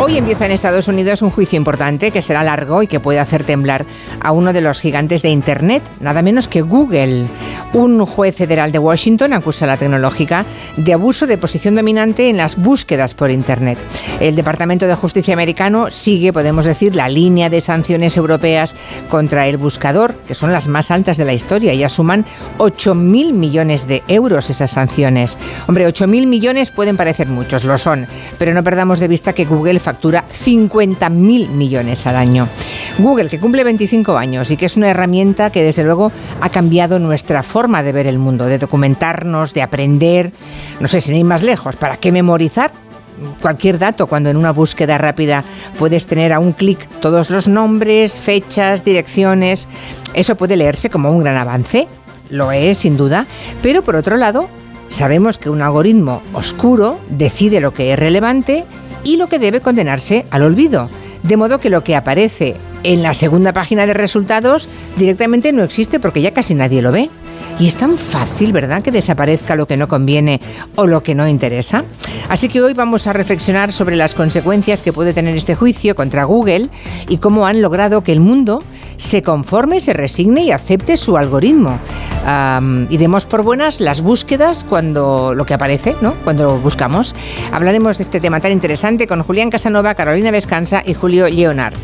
Hoy empieza en Estados Unidos un juicio importante que será largo y que puede hacer temblar a uno de los gigantes de Internet, nada menos que Google. Un juez federal de Washington acusa a la tecnológica de abuso de posición dominante en las búsquedas por Internet. El Departamento de Justicia americano sigue, podemos decir, la línea de sanciones europeas contra el buscador, que son las más altas de la historia. Ya suman 8.000 millones de euros esas sanciones. Hombre, 8.000 millones pueden parecer muchos, lo son, pero no perdamos de vista que Google factura 50.000 millones al año. Google, que cumple 25 años y que es una herramienta que desde luego ha cambiado nuestra forma de ver el mundo, de documentarnos, de aprender, no sé, sin ir más lejos, ¿para qué memorizar? cualquier dato cuando en una búsqueda rápida puedes tener a un clic todos los nombres, fechas, direcciones. Eso puede leerse como un gran avance, lo es sin duda, pero por otro lado, sabemos que un algoritmo oscuro decide lo que es relevante y lo que debe condenarse al olvido. De modo que lo que aparece en la segunda página de resultados directamente no existe porque ya casi nadie lo ve. Y es tan fácil, ¿verdad?, que desaparezca lo que no conviene o lo que no interesa. Así que hoy vamos a reflexionar sobre las consecuencias que puede tener este juicio contra Google y cómo han logrado que el mundo se conforme, se resigne y acepte su algoritmo. y demos por buenas las búsquedas cuando lo que aparece, ¿no? Cuando buscamos. Hablaremos de este tema tan interesante con Julián Casanova, Carolina Vescanza y Julio Leonard.